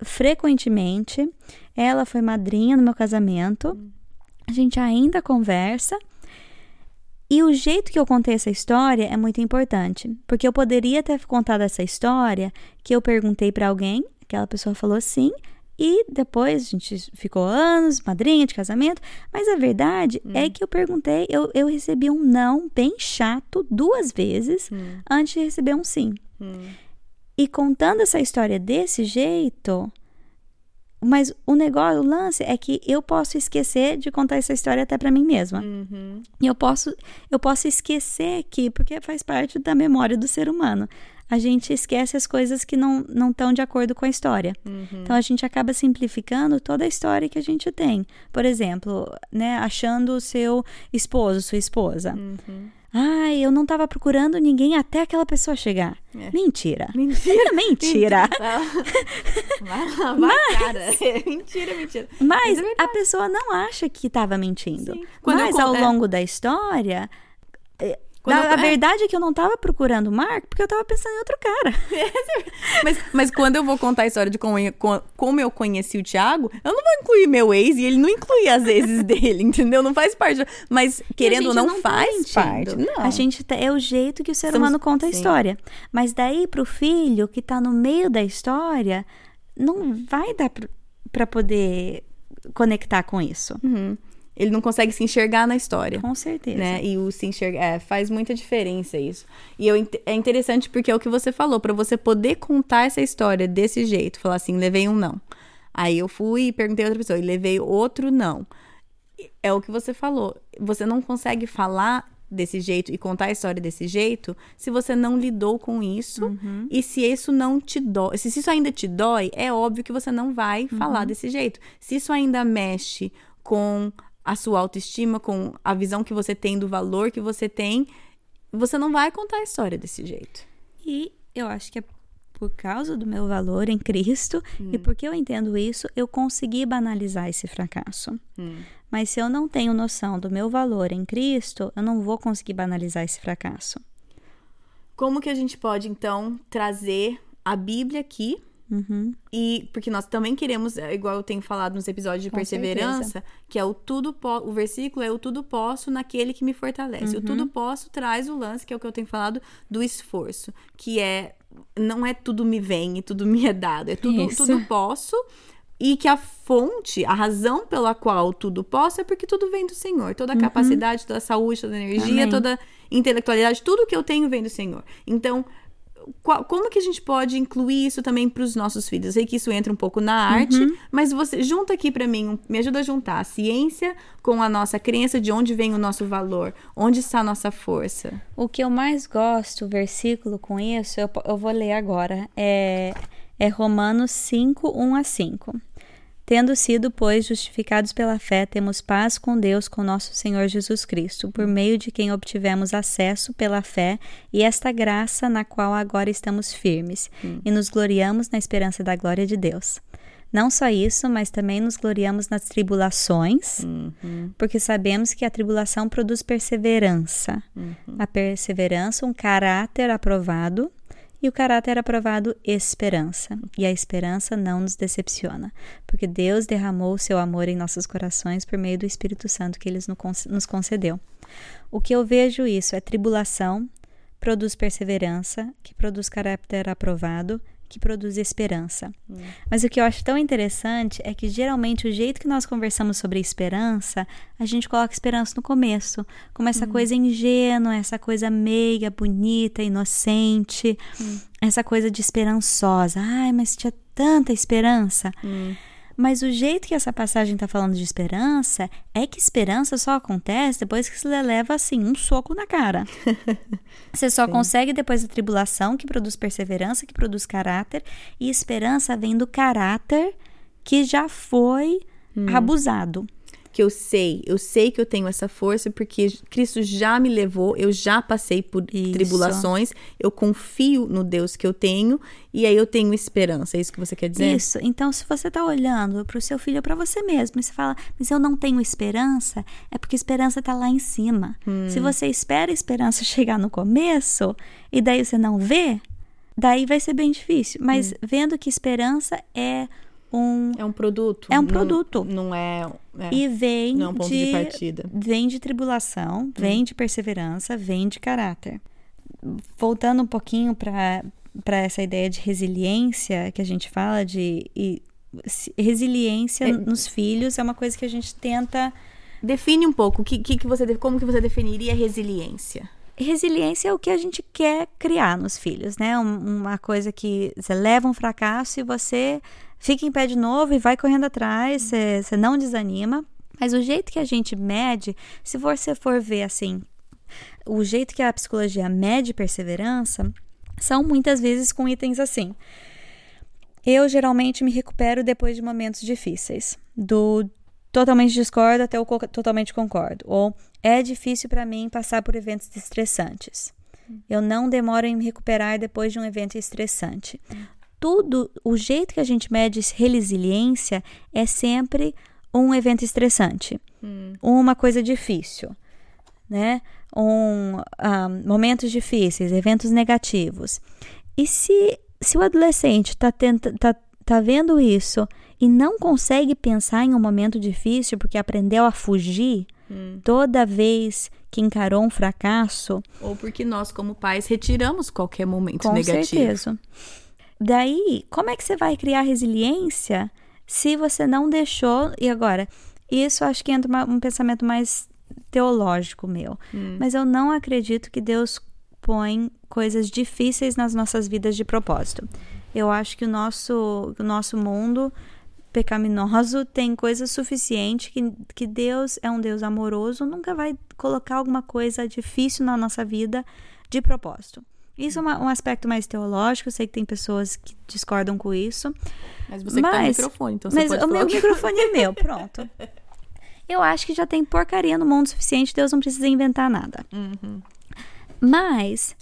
Speaker 2: frequentemente. Ela foi madrinha no meu casamento, hum. a gente ainda conversa. E o jeito que eu contei essa história é muito importante, porque eu poderia ter contado essa história que eu perguntei para alguém, aquela pessoa falou sim, e depois a gente ficou anos, madrinha de casamento. Mas a verdade hum. é que eu perguntei, eu, eu recebi um não bem chato duas vezes hum. antes de receber um sim.
Speaker 1: Hum.
Speaker 2: E contando essa história desse jeito, mas o negócio, o lance é que eu posso esquecer de contar essa história até para mim mesma.
Speaker 1: Uhum.
Speaker 2: E eu posso, eu posso esquecer que, porque faz parte da memória do ser humano a gente esquece as coisas que não estão de acordo com a história.
Speaker 1: Uhum.
Speaker 2: Então a gente acaba simplificando toda a história que a gente tem. Por exemplo, né, achando o seu esposo, sua esposa.
Speaker 1: Uhum.
Speaker 2: Ai, eu não estava procurando ninguém até aquela pessoa chegar.
Speaker 1: É.
Speaker 2: Mentira.
Speaker 1: Mentira.
Speaker 2: mentira.
Speaker 1: Mas, cara. mentira, mentira.
Speaker 2: Mas, mas é a pessoa não acha que estava mentindo. Mas ao é. longo da história, quando a, eu, a é. verdade é que eu não tava procurando o Mark porque eu tava pensando em outro cara.
Speaker 1: mas, mas quando eu vou contar a história de como, como eu conheci o Thiago, eu não vou incluir meu ex e ele não inclui as exes dele, entendeu? Não faz parte. Mas querendo ou não, não tá faz tá parte. Não.
Speaker 2: A gente tá, é o jeito que o ser humano conta a história. Mas daí pro filho que tá no meio da história, não vai dar para poder conectar com isso.
Speaker 1: Uhum ele não consegue se enxergar na história.
Speaker 2: Com certeza.
Speaker 1: Né? E o se enxergar é, faz muita diferença isso. E eu, é interessante porque é o que você falou, para você poder contar essa história desse jeito, falar assim, levei um não. Aí eu fui e perguntei a outra pessoa e levei outro não. É o que você falou. Você não consegue falar desse jeito e contar a história desse jeito se você não lidou com isso
Speaker 2: uhum.
Speaker 1: e se isso não te dói. Se isso ainda te dói, é óbvio que você não vai uhum. falar desse jeito. Se isso ainda mexe com a sua autoestima, com a visão que você tem do valor que você tem, você não vai contar a história desse jeito.
Speaker 2: E eu acho que é por causa do meu valor em Cristo hum. e porque eu entendo isso, eu consegui banalizar esse fracasso.
Speaker 1: Hum.
Speaker 2: Mas se eu não tenho noção do meu valor em Cristo, eu não vou conseguir banalizar esse fracasso.
Speaker 1: Como que a gente pode então trazer a Bíblia aqui
Speaker 2: Uhum.
Speaker 1: E porque nós também queremos, é, igual eu tenho falado nos episódios de Com perseverança, certeza. que é o tudo o versículo é o tudo posso naquele que me fortalece. Uhum. O tudo posso traz o lance, que é o que eu tenho falado, do esforço, que é não é tudo me vem e tudo me é dado, é tudo, tudo posso e que a fonte, a razão pela qual tudo posso é porque tudo vem do Senhor. Toda a uhum. capacidade, toda a saúde, toda a energia, Amém. toda a intelectualidade, tudo que eu tenho vem do Senhor. Então, qual, como que a gente pode incluir isso também para os nossos filhos? Eu sei que isso entra um pouco na arte, uhum. mas você junta aqui para mim, me ajuda a juntar a ciência com a nossa crença de onde vem o nosso valor, onde está a nossa força.
Speaker 2: O que eu mais gosto, o versículo com isso, eu, eu vou ler agora, é, é Romanos 5, 1 a 5. Tendo sido, pois, justificados pela fé, temos paz com Deus, com nosso Senhor Jesus Cristo, por meio de quem obtivemos acesso pela fé e esta graça na qual agora estamos firmes, hum. e nos gloriamos na esperança da glória de Deus. Não só isso, mas também nos gloriamos nas tribulações, uhum. porque sabemos que a tribulação produz perseverança. Uhum. A perseverança, um caráter aprovado, e o caráter aprovado, esperança. E a esperança não nos decepciona, porque Deus derramou o seu amor em nossos corações por meio do Espírito Santo que Ele nos concedeu. O que eu vejo isso é tribulação, produz perseverança, que produz caráter aprovado, que produz esperança. Hum. Mas o que eu acho tão interessante é que geralmente o jeito que nós conversamos sobre esperança, a gente coloca esperança no começo, como essa hum. coisa ingênua, essa coisa meiga, bonita, inocente, hum. essa coisa de esperançosa. Ai, mas tinha tanta esperança. Hum. Mas o jeito que essa passagem está falando de esperança é que esperança só acontece depois que você leva assim um soco na cara. você só Sim. consegue depois da tribulação que produz perseverança, que produz caráter, e esperança vem do caráter que já foi hum. abusado
Speaker 1: que eu sei, eu sei que eu tenho essa força porque Cristo já me levou, eu já passei por isso. tribulações, eu confio no Deus que eu tenho e aí eu tenho esperança. É isso que você quer dizer?
Speaker 2: Isso. Então, se você está olhando para o seu filho ou para você mesmo e você fala, mas eu não tenho esperança, é porque esperança está lá em cima. Hum. Se você espera a esperança chegar no começo e daí você não vê, daí vai ser bem difícil. Mas hum. vendo que esperança é um
Speaker 1: é um produto?
Speaker 2: É um produto.
Speaker 1: não, não é, é,
Speaker 2: e vem
Speaker 1: não é um ponto de, de, partida.
Speaker 2: vem de tribulação hum. vem de perseverança vem de caráter. Voltando um pouquinho para essa ideia de resiliência que a gente fala de e, resiliência é, nos filhos é uma coisa que a gente tenta
Speaker 1: define um pouco que, que, que você como que você definiria resiliência?
Speaker 2: Resiliência é o que a gente quer criar nos filhos, né? uma coisa que você leva um fracasso e você fica em pé de novo e vai correndo atrás, você não desanima. Mas o jeito que a gente mede, se você for ver assim, o jeito que a psicologia mede perseverança, são muitas vezes com itens assim. Eu geralmente me recupero depois de momentos difíceis, do totalmente discordo até o totalmente concordo, ou é difícil para mim passar por eventos estressantes. Eu não demoro em me recuperar depois de um evento estressante tudo, o jeito que a gente mede resiliência é sempre um evento estressante, hum. uma coisa difícil, né? Um, um, momentos difíceis, eventos negativos. E se, se o adolescente está tá, tá vendo isso e não consegue pensar em um momento difícil porque aprendeu a fugir hum. toda vez que encarou um fracasso.
Speaker 1: Ou porque nós, como pais, retiramos qualquer momento com negativo. Com certeza.
Speaker 2: Daí, como é que você vai criar resiliência se você não deixou. E agora, isso acho que entra uma, um pensamento mais teológico meu. Hum. Mas eu não acredito que Deus põe coisas difíceis nas nossas vidas de propósito. Eu acho que o nosso, o nosso mundo pecaminoso tem coisa suficiente que, que Deus é um Deus amoroso, nunca vai colocar alguma coisa difícil na nossa vida de propósito. Isso é uma, um aspecto mais teológico, sei que tem pessoas que discordam com isso.
Speaker 1: Mas você mas, que tem microfone, então você
Speaker 2: mas
Speaker 1: pode
Speaker 2: o meu microfone é meu, pronto. Eu acho que já tem porcaria no mundo suficiente, Deus não precisa inventar nada. Uhum. Mas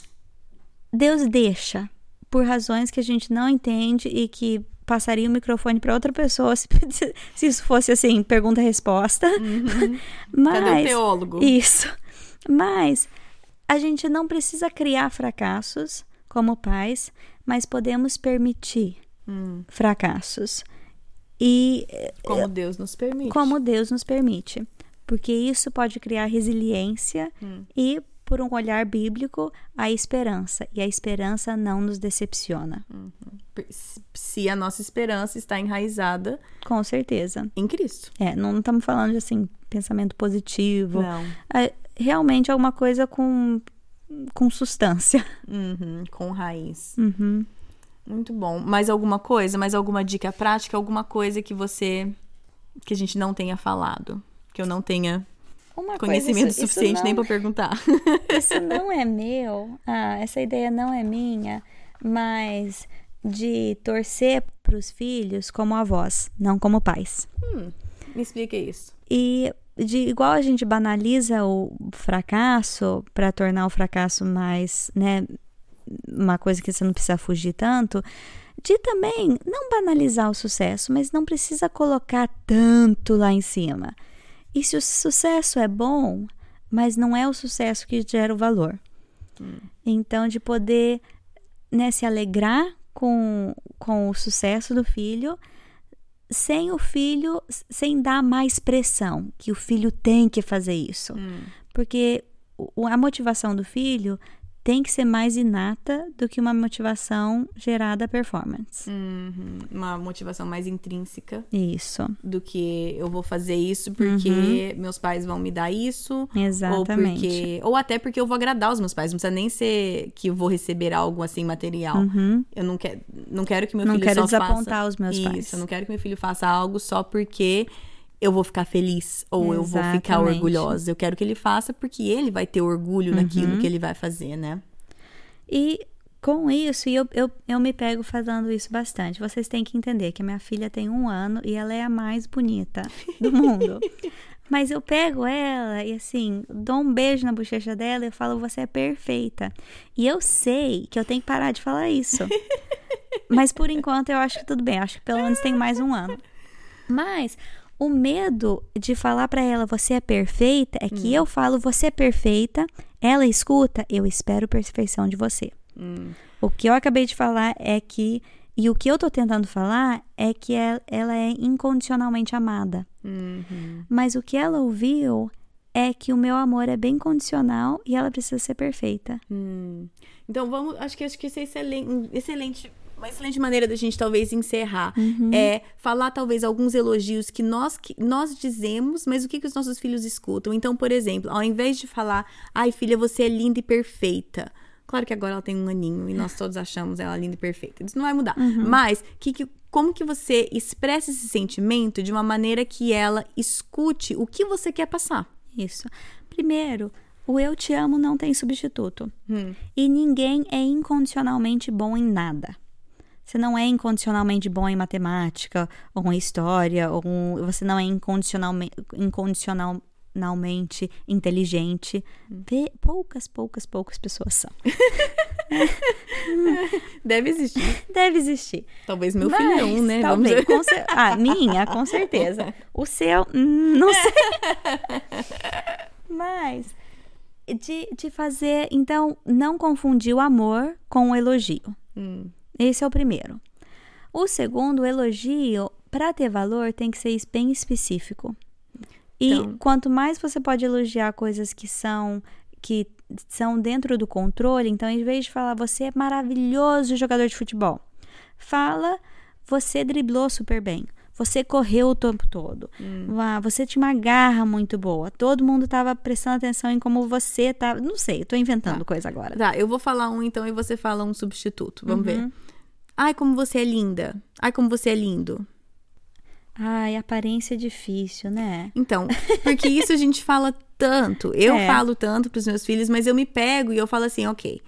Speaker 2: Deus deixa por razões que a gente não entende e que passaria o microfone para outra pessoa se, se, isso fosse assim, pergunta-resposta. Uhum.
Speaker 1: Mas, Cadê o teólogo?
Speaker 2: Isso. Mas a gente não precisa criar fracassos como pais, mas podemos permitir hum. fracassos. E
Speaker 1: como eh, Deus nos permite.
Speaker 2: Como Deus nos permite. Porque isso pode criar resiliência hum. e, por um olhar bíblico, a esperança. E a esperança não nos decepciona. Uhum.
Speaker 1: se a nossa esperança está enraizada
Speaker 2: Com certeza.
Speaker 1: em Cristo.
Speaker 2: É, não estamos falando de assim, pensamento positivo.
Speaker 1: Não.
Speaker 2: É, realmente alguma coisa com, com substância.
Speaker 1: Uhum, com raiz.
Speaker 2: Uhum.
Speaker 1: Muito bom. Mais alguma coisa? Mais alguma dica prática? Alguma coisa que você. que a gente não tenha falado? Que eu não tenha
Speaker 2: Uma
Speaker 1: conhecimento
Speaker 2: coisa, isso- isso
Speaker 1: suficiente nem
Speaker 2: não-
Speaker 1: pra perguntar.
Speaker 2: Isso não é meu, ah, essa ideia não é minha, mas de torcer para os filhos como avós, não como pais.
Speaker 1: Me explica isso.
Speaker 2: E de igual a gente banaliza o fracasso para tornar o fracasso mais, né, uma coisa que você não precisa fugir tanto, de também não banalizar o sucesso, mas não precisa colocar tanto lá em cima. E se o sucesso é bom, mas não é o sucesso que gera o valor. Então, de poder né, se alegrar com, com o sucesso do filho, sem o filho, sem dar mais pressão, que o filho tem que fazer isso. Porque o- a motivação do filho tem que ser mais inata do que uma motivação gerada performance.
Speaker 1: Uhum. Uma motivação mais intrínseca
Speaker 2: Isso,
Speaker 1: do que eu vou fazer isso porque meus pais vão me dar isso. Ou,
Speaker 2: exatamente.
Speaker 1: porque, ou até porque eu vou agradar os meus pais. Não precisa nem ser que eu vou receber algo assim material. Eu não, quer, não quero que meu
Speaker 2: Uhum. Não
Speaker 1: filho
Speaker 2: quero
Speaker 1: só
Speaker 2: desapontar
Speaker 1: faça...
Speaker 2: os meus
Speaker 1: isso,
Speaker 2: pais.
Speaker 1: eu não quero que meu filho faça algo só porque eu vou ficar feliz ou eu vou ficar
Speaker 2: Exatamente.
Speaker 1: orgulhosa. Eu quero que ele faça porque ele vai ter orgulho
Speaker 2: Uhum.
Speaker 1: naquilo que ele vai fazer, né?
Speaker 2: E com isso, e eu, eu, eu me pego fazendo isso bastante. Vocês têm que entender que a minha filha tem um ano e ela é a mais bonita do mundo. Mas eu pego ela e assim, dou um beijo na bochecha dela e eu falo, você é perfeita. E eu sei que eu tenho que parar de falar isso. Mas por enquanto eu acho que tudo bem. Acho que pelo menos tem mais um ano. Mas o medo de falar pra ela você é perfeita é que eu falo você é perfeita, ela escuta, eu espero perfeição de você. O que eu acabei de falar é que e o que eu tô tentando falar é que el- ela é incondicionalmente amada. Mas o que ela ouviu é que o meu amor é bem condicional e ela precisa ser perfeita.
Speaker 1: Hum. Então vamos, acho que acho que isso é excelente, excelente, uma excelente maneira da gente talvez encerrar é falar talvez alguns elogios que nós que nós dizemos, mas o que que os nossos filhos escutam. Então, por exemplo, ao invés de falar, ai filha, você é linda e perfeita. Claro que agora ela tem um aninho e nós todos achamos ela linda e perfeita. Isso não vai mudar. Mas que, que, como que você expressa esse sentimento de uma maneira que ela escute o que você quer passar?
Speaker 2: Isso. Primeiro, o eu te amo não tem substituto.
Speaker 1: Hum.
Speaker 2: E ninguém é incondicionalmente bom em nada. Você não é incondicionalmente bom em matemática, ou em história, ou você não é incondicionalmente, incondicionalmente inteligente. Vê- poucas, poucas, poucas pessoas são.
Speaker 1: Deve existir.
Speaker 2: Deve existir.
Speaker 1: Talvez meu
Speaker 2: Mas,
Speaker 1: filho é um, né?
Speaker 2: Talvez. com cer- Ah, minha, com certeza. O seu, hum, não sei. Mas, de, de fazer. Então, não confundir o amor com o elogio.
Speaker 1: Hum.
Speaker 2: Esse é o primeiro. O segundo, o elogio, para ter valor, tem que ser bem específico. E
Speaker 1: Então-
Speaker 2: quanto mais você pode elogiar coisas que são que são dentro do controle, então em vez de falar você é maravilhoso jogador de futebol, fala você driblou super bem. Você correu o tempo todo. Ah, você tinha uma garra muito boa. Todo mundo estava prestando atenção em como você estava. Não sei, eu tô inventando coisa agora.
Speaker 1: Tá, eu vou falar um então e você fala um substituto. Vamos ver. Ai, como você é linda. Ai, como você é lindo.
Speaker 2: Ai, aparência é difícil, né?
Speaker 1: Então, porque isso a gente fala tanto. Eu
Speaker 2: É.
Speaker 1: falo tanto pros meus filhos, mas eu me pego e eu falo assim, ok.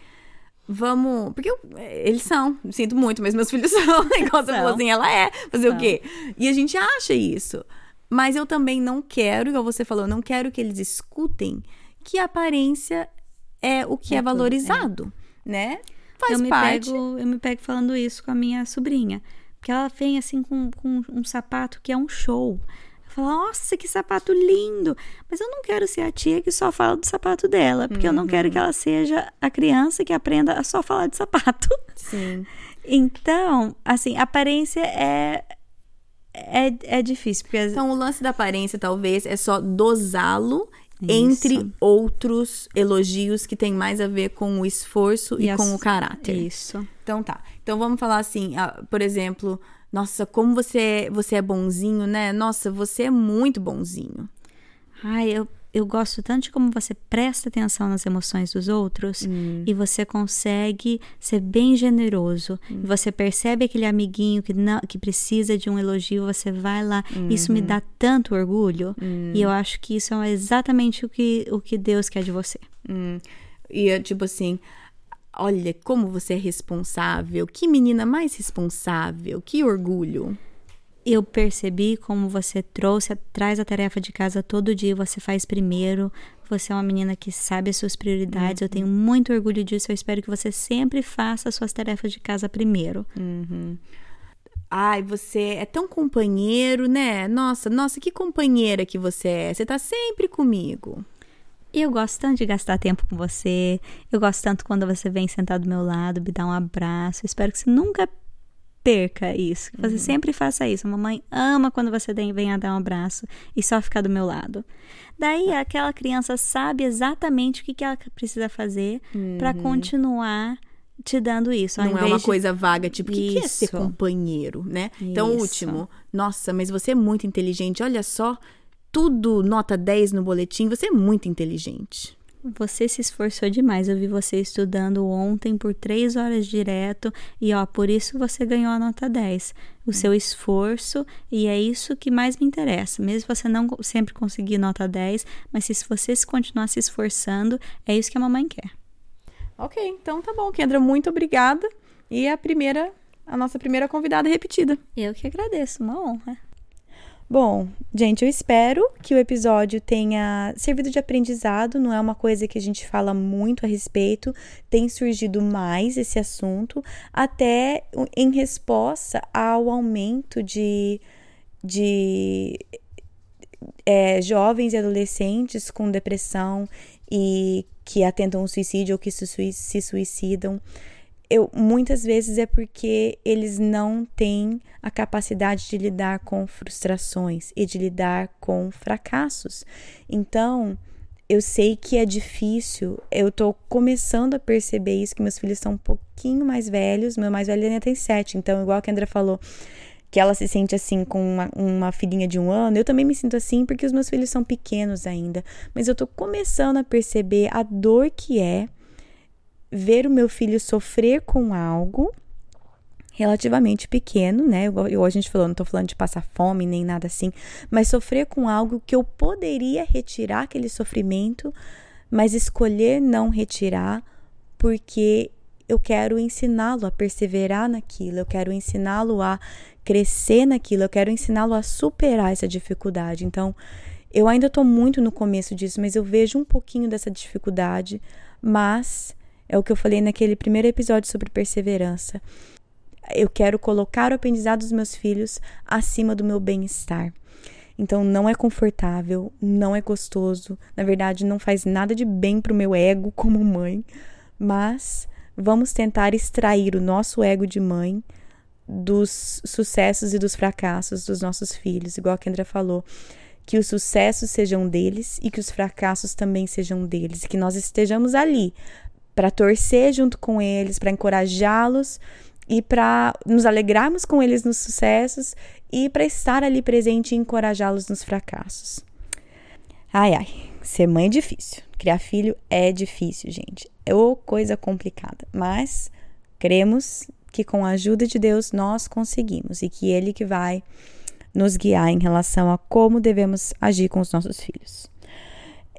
Speaker 1: Vamos. Porque eu- eles são, sinto muito, mas meus filhos são. Igual você falou assim, ela é. Fazer
Speaker 2: São.
Speaker 1: o quê? E a gente acha isso. Mas eu também não quero, igual você falou, não quero que eles escutem que a aparência é o que é,
Speaker 2: É tudo, é.
Speaker 1: valorizado, né? Faz
Speaker 2: eu me
Speaker 1: parte.
Speaker 2: pego, eu me pego falando isso com a minha sobrinha, porque ela vem assim com, com um sapato que é um show. Eu falo, nossa, que sapato lindo! Mas eu não quero ser a tia que só fala do sapato dela, porque eu não quero que ela seja a criança que aprenda a só falar de sapato.
Speaker 1: Sim.
Speaker 2: Então, assim, aparência é é, é difícil, porque
Speaker 1: Então, o lance da aparência, talvez, é só dosá-lo entre outros elogios que tem mais a ver com o esforço e, e com o caráter.
Speaker 2: Isso.
Speaker 1: Então tá. Então vamos falar assim, por exemplo, nossa, como você é, você é bonzinho, né? Nossa, você é muito bonzinho.
Speaker 2: Ai, eu eu gosto tanto de como você presta atenção nas emoções dos outros hum. e você consegue ser bem generoso. Hum. Você percebe aquele amiguinho que, não, que precisa de um elogio, você vai lá. Uhum. Isso me dá tanto orgulho. Hum. E eu acho que isso é exatamente o que, o que Deus quer de você.
Speaker 1: Hum. E é tipo assim. Olha como você é responsável. Que menina mais responsável. Que orgulho
Speaker 2: eu percebi como você trouxe, traz a tarefa de casa todo dia, você faz primeiro. Você é uma menina que sabe as suas prioridades. Uhum. Eu tenho muito orgulho disso. Eu espero que você sempre faça as suas tarefas de casa primeiro.
Speaker 1: Uhum. Ai, você é tão companheiro, né? Nossa, nossa, que companheira que você é. Você tá sempre comigo.
Speaker 2: Eu gosto tanto de gastar tempo com você. Eu gosto tanto quando você vem sentar do meu lado, me dar um abraço. Eu espero que você nunca perca isso. Você uhum. sempre faça isso. A mamãe ama quando você vem a dar um abraço e só ficar do meu lado. Daí aquela criança sabe exatamente o que, que ela precisa fazer uhum. para continuar te dando isso.
Speaker 1: Não é uma de... coisa vaga, tipo, o que, que, é ser companheiro, né? Isso. Então, último, nossa, mas você é muito inteligente. Olha só, tudo nota 10 no boletim, você é muito inteligente.
Speaker 2: Você se esforçou demais. Eu vi você estudando ontem por três horas direto e ó, por isso você ganhou a nota 10. O seu esforço, e é isso que mais me interessa. Mesmo você não sempre conseguir nota 10, mas se você continuar se esforçando, é isso que a mamãe quer.
Speaker 1: Ok, então tá bom, Kendra, muito obrigada. E a primeira, a nossa primeira convidada repetida.
Speaker 2: Eu que agradeço, uma honra.
Speaker 1: Bom, gente, eu espero que o episódio tenha servido de aprendizado. Não é uma coisa que a gente fala muito a respeito, tem surgido mais esse assunto, até em resposta ao aumento de, de é, jovens e adolescentes com depressão e que atentam ao suicídio ou que se suicidam eu muitas vezes é porque eles não têm a capacidade de lidar com frustrações e de lidar com fracassos. Então, eu sei que é difícil, eu tô começando a perceber isso, que meus filhos são um pouquinho mais velhos, meu mais velho ainda tem sete, então, igual a Kendra falou, que ela se sente assim com uma, uma filhinha de um ano, eu também me sinto assim porque os meus filhos são pequenos ainda, mas eu tô começando a perceber a dor que é ver o meu filho sofrer com algo relativamente pequeno, né? Igual a gente falou, não tô falando de passar fome nem nada assim, mas sofrer com algo que eu poderia retirar aquele sofrimento, mas escolher não retirar porque eu quero ensiná-lo a perseverar naquilo, eu quero ensiná-lo a crescer naquilo, eu quero ensiná-lo a superar essa dificuldade. Então, eu ainda estou muito no começo disso, mas eu vejo um pouquinho dessa dificuldade, mas é o que eu falei naquele primeiro episódio sobre perseverança. Eu quero colocar o aprendizado dos meus filhos acima do meu bem-estar. Então não é confortável, não é gostoso, na verdade não faz nada de bem para o meu ego como mãe, mas vamos tentar extrair o nosso ego de mãe dos sucessos e dos fracassos dos nossos filhos, igual a Kendra falou, que os sucessos sejam deles e que os fracassos também sejam deles, que nós estejamos ali para torcer junto com eles, para encorajá-los e para nos alegrarmos com eles nos sucessos e para estar ali presente e encorajá-los nos fracassos. Ai, ai, ser mãe é difícil. Criar filho é difícil, gente. É uma coisa complicada, mas cremos que com a ajuda de Deus nós conseguimos e que Ele que vai nos guiar em relação a como devemos agir com os nossos filhos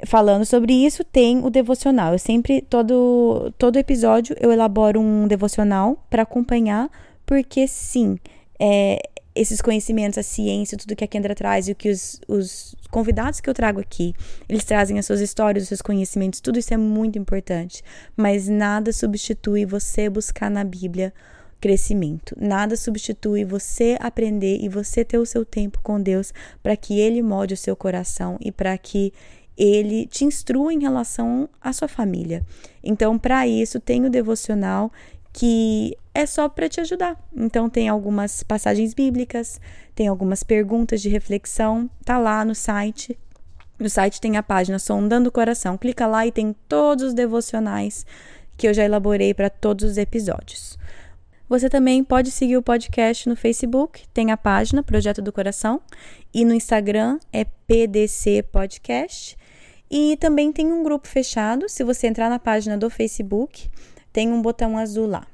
Speaker 1: falando sobre isso, tem o devocional. Eu sempre, todo, todo episódio, eu elaboro um devocional para acompanhar, porque sim, é, esses conhecimentos, a ciência, tudo que a Kendra traz e o que os, os convidados que eu trago aqui, eles trazem as suas histórias, os seus conhecimentos, tudo isso é muito importante. Mas nada substitui você buscar na Bíblia crescimento. Nada substitui você aprender e você ter o seu tempo com Deus para que Ele molde o seu coração e para que ele te instrua em relação à sua família. Então, para isso, tem o devocional que é só para te ajudar. Então, tem algumas passagens bíblicas, tem algumas perguntas de reflexão, tá lá no site. No site tem a página Sondando o Coração. Clica lá e tem todos os devocionais que eu já elaborei para todos os episódios. Você também pode seguir o podcast no Facebook, tem a página Projeto do Coração, e no Instagram é PDC Podcast. E também tem um grupo fechado. Se você entrar na página do Facebook, tem um botão azul lá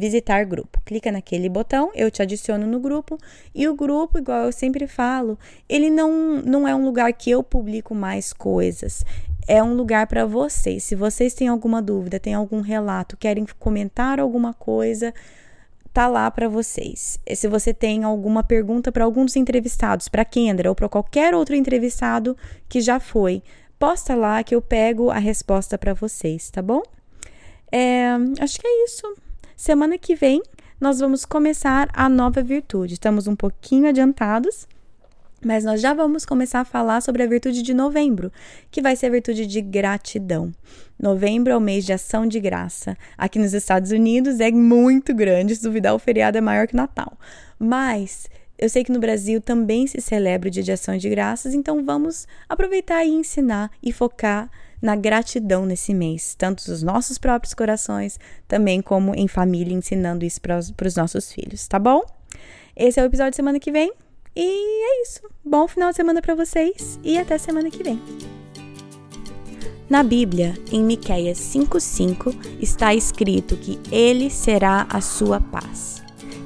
Speaker 1: visitar grupo. Clica naquele botão, eu te adiciono no grupo e o grupo, igual eu sempre falo, ele não, não é um lugar que eu publico mais coisas. É um lugar para vocês. Se vocês têm alguma dúvida, têm algum relato, querem comentar alguma coisa, tá lá para vocês. E se você tem alguma pergunta para algum dos entrevistados, para Kendra ou para qualquer outro entrevistado que já foi, posta lá que eu pego a resposta para vocês, tá bom? É, acho que é isso. Semana que vem nós vamos começar a nova virtude. Estamos um pouquinho adiantados, mas nós já vamos começar a falar sobre a virtude de novembro, que vai ser a virtude de gratidão. Novembro é o mês de ação de graça. Aqui nos Estados Unidos é muito grande, se duvidar, o feriado é maior que Natal. Mas eu sei que no Brasil também se celebra o dia de ação de graças, então vamos aproveitar e ensinar e focar na gratidão nesse mês, tanto dos nossos próprios corações, também como em família, ensinando isso para os nossos filhos, tá bom? Esse é o episódio de semana que vem. E é isso. Bom final de semana para vocês e até semana que vem. Na Bíblia, em Miqueias 5:5, está escrito que ele será a sua paz.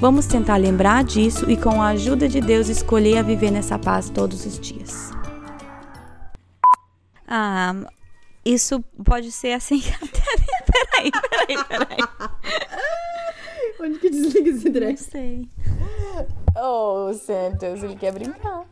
Speaker 1: Vamos tentar lembrar disso e, com a ajuda de Deus, escolher a viver nessa paz todos os dias.
Speaker 2: Ah, isso pode ser assim peraí, peraí, peraí.
Speaker 1: Onde que desliga esse
Speaker 2: Não sei.
Speaker 1: Oh, Santos, ele quer brincar.